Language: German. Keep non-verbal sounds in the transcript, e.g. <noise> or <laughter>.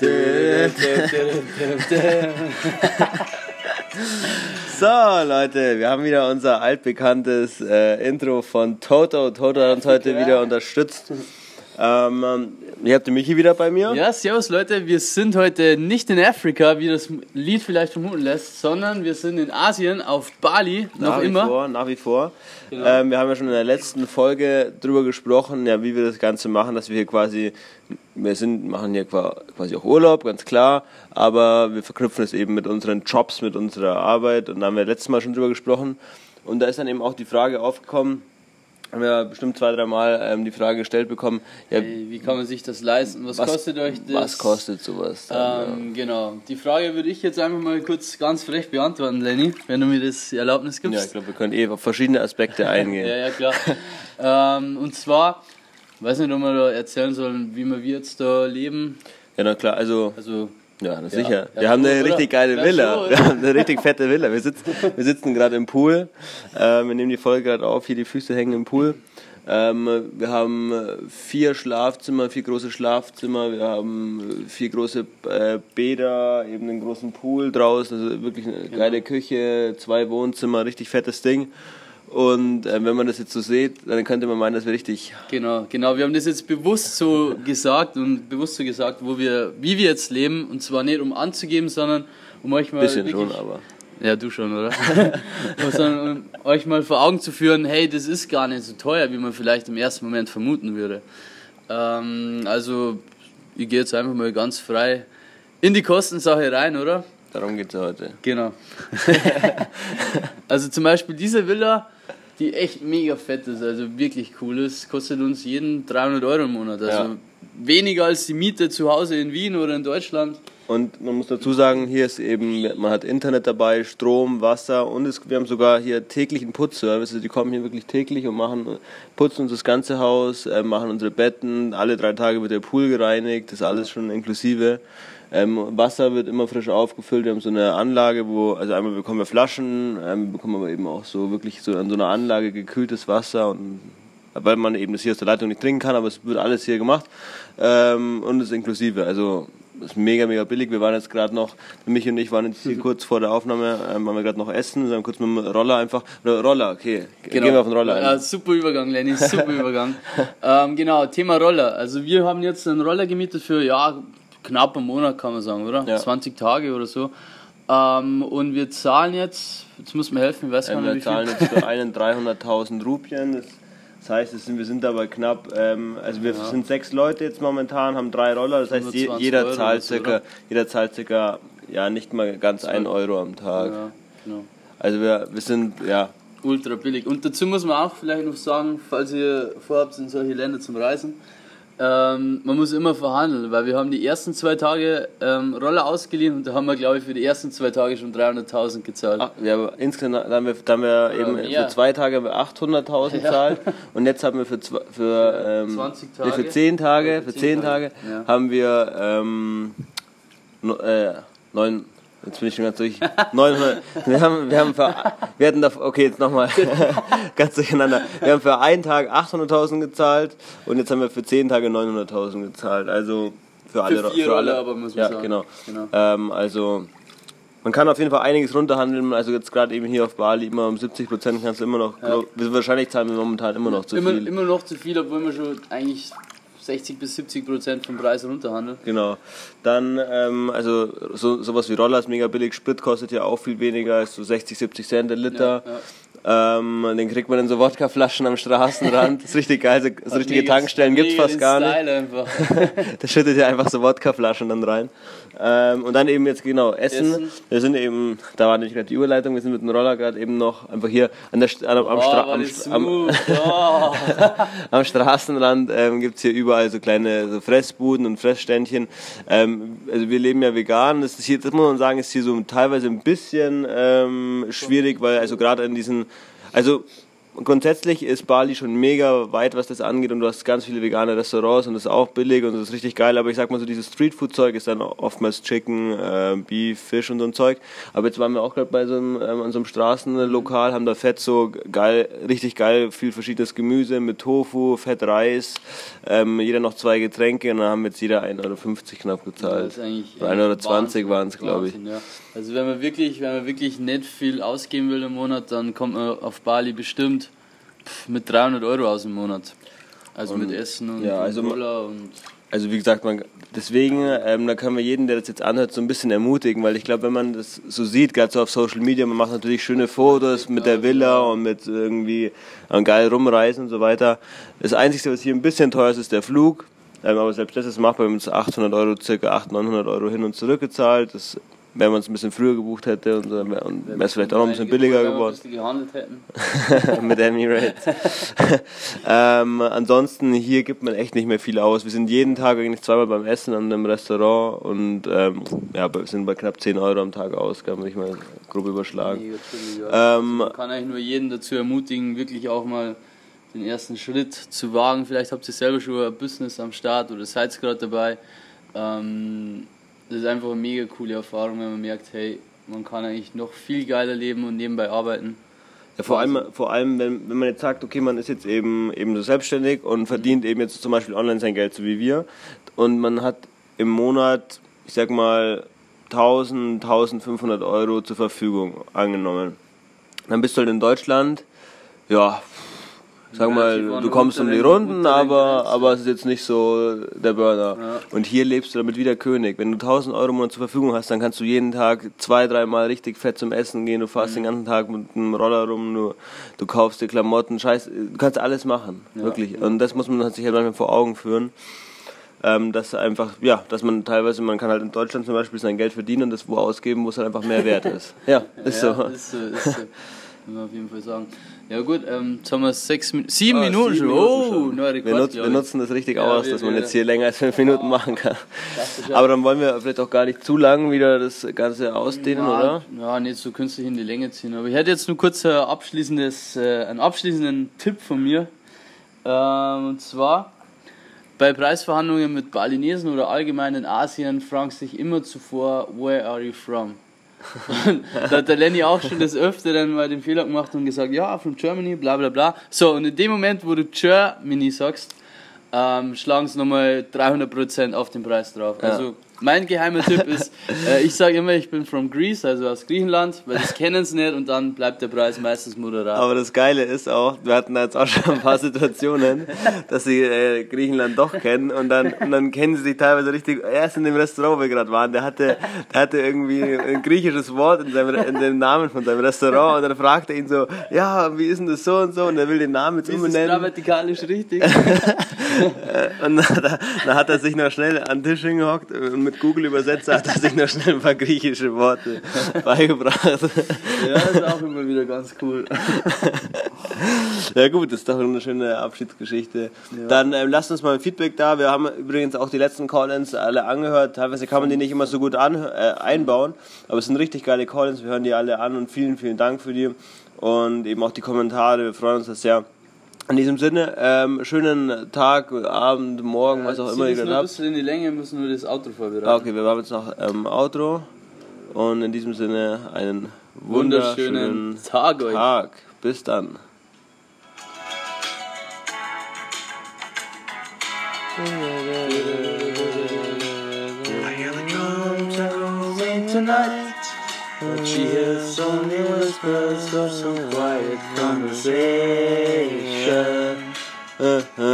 <laughs> So, Leute, wir haben wieder unser altbekanntes äh, Intro von Toto. Toto hat uns heute wieder unterstützt. Ähm, ihr habt den Michi wieder bei mir. Ja, servus Leute, wir sind heute nicht in Afrika, wie das Lied vielleicht vermuten lässt, sondern wir sind in Asien, auf Bali, noch nach immer. Wie vor, nach wie vor. Ähm, wir haben ja schon in der letzten Folge drüber gesprochen, ja, wie wir das Ganze machen, dass wir hier quasi, wir sind, machen hier qua- quasi auch Urlaub, ganz klar, aber wir verknüpfen es eben mit unseren Jobs, mit unserer Arbeit und da haben wir letztes Mal schon drüber gesprochen. Und da ist dann eben auch die Frage aufgekommen, haben wir bestimmt zwei, dreimal ähm, die Frage gestellt bekommen, ja, Ey, Wie kann man sich das leisten? Was, was kostet euch das? Was kostet sowas? Dann, Ähm, genau. Die Frage würde ich jetzt einfach mal kurz ganz frech beantworten, Lenny, wenn du mir das Erlaubnis ja. ja, gibst. ich glaube, wir können eh auf verschiedene Aspekte <laughs> eingehen. Ja, ja, klar. ähm, und zwar, ich weiß nicht, ob wir da erzählen sollen, wie wir jetzt da leben. ja, na klar, also Also, Ja, na sicher. Ja, wir haben eine oder? richtig geile Ja, Villa. wir haben eine richtig fette Villa. Wir sitzen, wir sitzen gerade im Pool. Ähm, wir nehmen die Folge gerade auf. Hier die Füße hängen im Pool. Ähm, wir haben äh, vier Schlafzimmer, vier große Schlafzimmer. Wir haben äh, vier große äh, Bäder, eben einen großen Pool draußen. Also wirklich eine Genau. geile Küche, zwei Wohnzimmer, richtig fettes Ding. Und äh, wenn man das jetzt so sieht, dann könnte man meinen, dass wir richtig Genau, genau. Wir haben das jetzt bewusst so gesagt und bewusst so gesagt, wo wir, wie wir jetzt leben. Und zwar nicht um anzugeben, sondern um euch mal. bisschen wirklich, schon, aber Ja, du schon, oder? <laughs> sondern um euch mal vor Augen zu führen, hey, das ist gar nicht so teuer, wie man vielleicht im ersten Moment vermuten würde. Ähm, also, ich gehe jetzt einfach mal ganz frei in die Kostensache rein, oder? Darum geht es ja heute. Genau. <laughs> also zum Beispiel diese Villa, die echt mega fett ist, also wirklich cool ist, kostet uns jeden 300 Euro im Monat. Also Ja. weniger als die Miete zu Hause in Wien oder in Deutschland. Und man muss dazu sagen, hier ist eben, man hat Internet dabei, Strom, Wasser und es, wir haben sogar hier täglichen Putzservice. Die kommen hier wirklich täglich und machen, putzen uns das ganze Haus, äh, machen unsere Betten. Alle drei Tage wird der Pool gereinigt, das ist alles schon inklusive. Ähm, Wasser wird immer frisch aufgefüllt. Wir haben so eine Anlage, wo, also einmal bekommen wir Flaschen, ähm, bekommen aber eben auch so wirklich so an so einer Anlage gekühltes Wasser und weil man eben das hier aus der Leitung nicht trinken kann, aber es wird alles hier gemacht ähm, und ist inklusive. Also ist mega, mega billig. Wir waren jetzt gerade noch, Michi und ich waren jetzt hier <laughs> kurz vor der Aufnahme, ähm, haben wir gerade noch essen, wir haben kurz mit dem Roller einfach, oder Roller, okay, gehen wir auf den Roller Genau. Ja, super Übergang, Lenny, super <laughs> Übergang. ähm, genau, Thema Roller. Also wir haben jetzt einen Roller gemietet für, ja, knapp einen Monat kann man sagen, oder? Ja. 20 Tage oder so. Ähm, und wir zahlen jetzt, jetzt muss mir helfen, ich weiß gar Ähm, nicht wir wie viel. zahlen jetzt für einen 300.000 Rupien. Das, das heißt, sind, wir sind aber knapp, ähm, also wir sind sechs Leute jetzt momentan, haben drei Roller, das heißt, je, 25 jeder Euro zahlt circa, jeder zahlt circa, ja, nicht mal ganz ein Euro am Tag. Ja, genau. Also wir, wir sind, ja, ultra billig. Und dazu muss man auch vielleicht noch sagen, falls ihr vorhabt, in solche Länder zum Reisen, ähm, man muss immer verhandeln, weil wir haben die ersten zwei Tage ähm, Roller ausgeliehen und da haben wir, glaube ich, für die ersten zwei Tage schon 300.000 gezahlt. Ach, wir haben insgesamt da haben wir, da haben wir eben mehr. für zwei Tage haben wir 800.000 <laughs> gezahlt und jetzt haben wir für zwei, für, ähm, 20 nee, für Tage? 10 Tage, Ja, für 10 Tage, Ja. haben wir ähm, no, äh, neun, jetzt bin ich schon ganz durch, 900, wir haben, wir haben für, wir hatten da, okay, jetzt nochmal, <laughs> ganz durcheinander, wir haben für einen Tag 800.000 gezahlt und jetzt haben wir für 10 Tage 900.000 gezahlt, also für alle, vier für alle, aber, muss man ja, sagen. genau, Genau. Ähm, also, man kann auf jeden Fall einiges runterhandeln. Also jetzt gerade eben hier auf Bali immer um 70 Prozent kannst du immer noch. Wahrscheinlich zahlen wir momentan immer noch zu immer, viel. immer noch zu viel, obwohl wir schon eigentlich 60 bis 70 Prozent vom Preis runterhandeln. Genau. Dann, ähm, also so, sowas wie Roller ist mega billig. Sprit kostet ja auch viel weniger, ist so 60, 70 Cent der Liter. Ja, ja. Ähm, den kriegt man in so Wodkaflaschen am Straßenrand. <laughs> Das ist richtig geil. So, so richtige Tankstellen gibt's fast gar nicht. Style einfach. <laughs> Da schüttet ihr einfach so Wodkaflaschen dann rein. Ähm, und dann eben jetzt genau Essen. Essen. Wir sind eben, da war nicht gerade die Überleitung, wir sind mit dem Roller gerade eben noch einfach hier an der, St- am, am, Oh, Stra am, am. <laughs> Oh. am Straßenrand ähm, gibt es hier überall so kleine so Fressbuden und Fressständchen. Ähm, also wir leben ja vegan. Das, ist hier, das muss man sagen, ist hier so teilweise ein bisschen ähm, schwierig, weil also gerade in diesen, also grundsätzlich ist Bali schon mega weit, was das angeht und du hast ganz viele vegane Restaurants und das ist auch billig und das ist richtig geil, aber ich sag mal so, dieses Streetfood-Zeug ist dann oftmals Chicken, äh, Beef, Fisch und so ein Zeug. Aber jetzt waren wir auch gerade bei so einem, ähm, an so einem Straßenlokal, haben da Fett so geil, richtig geil, viel verschiedenes Gemüse mit Tofu, Fett, Reis, ähm, jeder noch zwei Getränke und dann haben jetzt jeder 1,50 Euro knapp gezahlt. Ja, 1,20 Euro waren es, glaube ich. Ja. Also wenn man wirklich, wenn man wirklich nicht viel ausgeben will im Monat, dann kommt man auf Bali bestimmt mit 300 Euro aus im Monat. Also und, mit Essen und, ja, also und also wie gesagt, man, deswegen, ähm, da können wir jeden, der das jetzt anhört, so ein bisschen ermutigen, weil ich glaube, wenn man das so sieht, gerade so auf Social Media, man macht natürlich schöne Fotos mit der Villa und mit irgendwie äh, geil rumreisen und so weiter. Das Einzige, was hier ein bisschen teuer ist, ist der Flug. Ähm, aber selbst das ist machbar, wir haben uns 800 Euro, circa 800, 900 Euro hin und zurück gezahlt. Das wenn man es ein bisschen früher gebucht hätte und, und wäre es vielleicht auch noch ein bisschen billiger geworden. Wenn wir gehandelt hätten. <laughs> Mit Emirates. <laughs> ähm, ansonsten hier gibt man echt nicht mehr viel aus. Wir sind jeden Tag eigentlich zweimal beim Essen an einem Restaurant und ähm, ja, sind bei knapp 10 Euro am Tag aus, kann man nicht mal grob überschlagen. Ähm, man kann eigentlich nur jeden dazu ermutigen, wirklich auch mal den ersten Schritt zu wagen. Vielleicht habt ihr selber schon ein Business am Start oder seid gerade dabei. Ähm, das ist einfach eine mega coole Erfahrung, wenn man merkt, hey, man kann eigentlich noch viel geiler leben und nebenbei arbeiten. Ja, vor allem, vor allem wenn, wenn man jetzt sagt, okay, man ist jetzt eben, eben so selbstständig und verdient eben jetzt zum Beispiel online sein Geld, so wie wir, und man hat im Monat, ich sag mal, 1000, 1500 Euro zur Verfügung angenommen. Dann bist du halt in Deutschland, ja, Sag mal, du kommst um die Runden, aber, aber es ist jetzt nicht so der Burner. Ja. Und hier lebst du damit wie der König. Wenn du 1000 Euro im Monat zur Verfügung hast, dann kannst du jeden Tag zwei, dreimal richtig fett zum Essen gehen. Du fährst mhm. den ganzen Tag mit einem Roller rum, du, du kaufst dir Klamotten, Scheiß, du kannst alles machen. Ja. Wirklich. Und das muss man sich halt manchmal vor Augen führen. Ähm, dass einfach, ja, dass man teilweise, man kann halt in Deutschland zum Beispiel sein Geld verdienen und das wo ausgeben, wo es halt einfach mehr wert ist. <laughs> Ja, ist ja, so. Ist so, ist so. <laughs> Kann man auf jeden Fall sagen. Ja gut, ähm, jetzt haben wir sechs, sieben ah, Minuten sieben schon. oh, schon. Rekord, wir, nutz, wir nutzen das richtig ja, aus, wir, dass man jetzt hier länger als fünf Minuten machen kann. Aber dann wollen wir vielleicht auch gar nicht zu lang wieder das Ganze ausdehnen, ja, oder? Ja, nicht so künstlich in die Länge ziehen. Aber ich hätte jetzt nur kurz ein abschließendes, äh, einen abschließenden Tipp von mir. Ähm, und zwar, bei Preisverhandlungen mit Balinesen oder allgemein in Asien fragst du dich immer zuvor, where are you from? Da hat der Lenny auch schon das Öfteren mal den Fehler gemacht und gesagt, ja, from Germany, bla bla bla. So, und in dem Moment, wo du Germany sagst, ähm, schlagen sie nochmal 300% auf den Preis drauf. Ja. Mein geheimer Tipp <laughs> ist, äh, ich sage immer, ich bin from Greece, also aus Griechenland, weil das kennen sie nicht und dann bleibt der Preis meistens moderat. Aber das Geile ist auch, wir hatten jetzt auch schon ein paar Situationen, dass sie äh, Griechenland doch kennen und dann, und dann kennen sie sich teilweise richtig, erst in dem Restaurant, wo wir gerade waren, der hatte, der hatte irgendwie ein griechisches Wort in, seinem, in dem Namen von seinem Restaurant und dann fragt er ihn so, ja, wie ist denn das so und so und er will den Namen jetzt umbenennen. Ist grammatikalisch richtig? <laughs> und dann, dann hat er sich noch schnell an den Tisch hingehockt und mit mit Google Übersetzer hat er sich noch schnell ein paar griechische Worte <laughs> beigebracht. Ja, ist auch immer wieder ganz cool. Ja gut, das ist doch eine schöne Abschiedsgeschichte. Ja. Dann ähm, lasst uns mal ein Feedback da. Wir haben übrigens auch die letzten Call-ins alle angehört. Teilweise kann man die nicht immer so gut an, äh, einbauen, aber es sind richtig geile Call-ins. Wir hören die alle an und vielen, vielen Dank für die und eben auch die Kommentare. Wir freuen uns das sehr. In diesem Sinne, ähm, schönen Tag, Abend, Morgen, ja, was auch immer ihr gerade habt. Ein in die Länge, müssen wir das Outro vorbereiten. Ah, okay, wir haben jetzt noch ähm, Outro. Und in diesem Sinne einen wunderschönen, wunderschönen Tag, euch. Tag. Bis dann. tonight But she hears only whispers of some quiet conversation. Uh, uh, uh.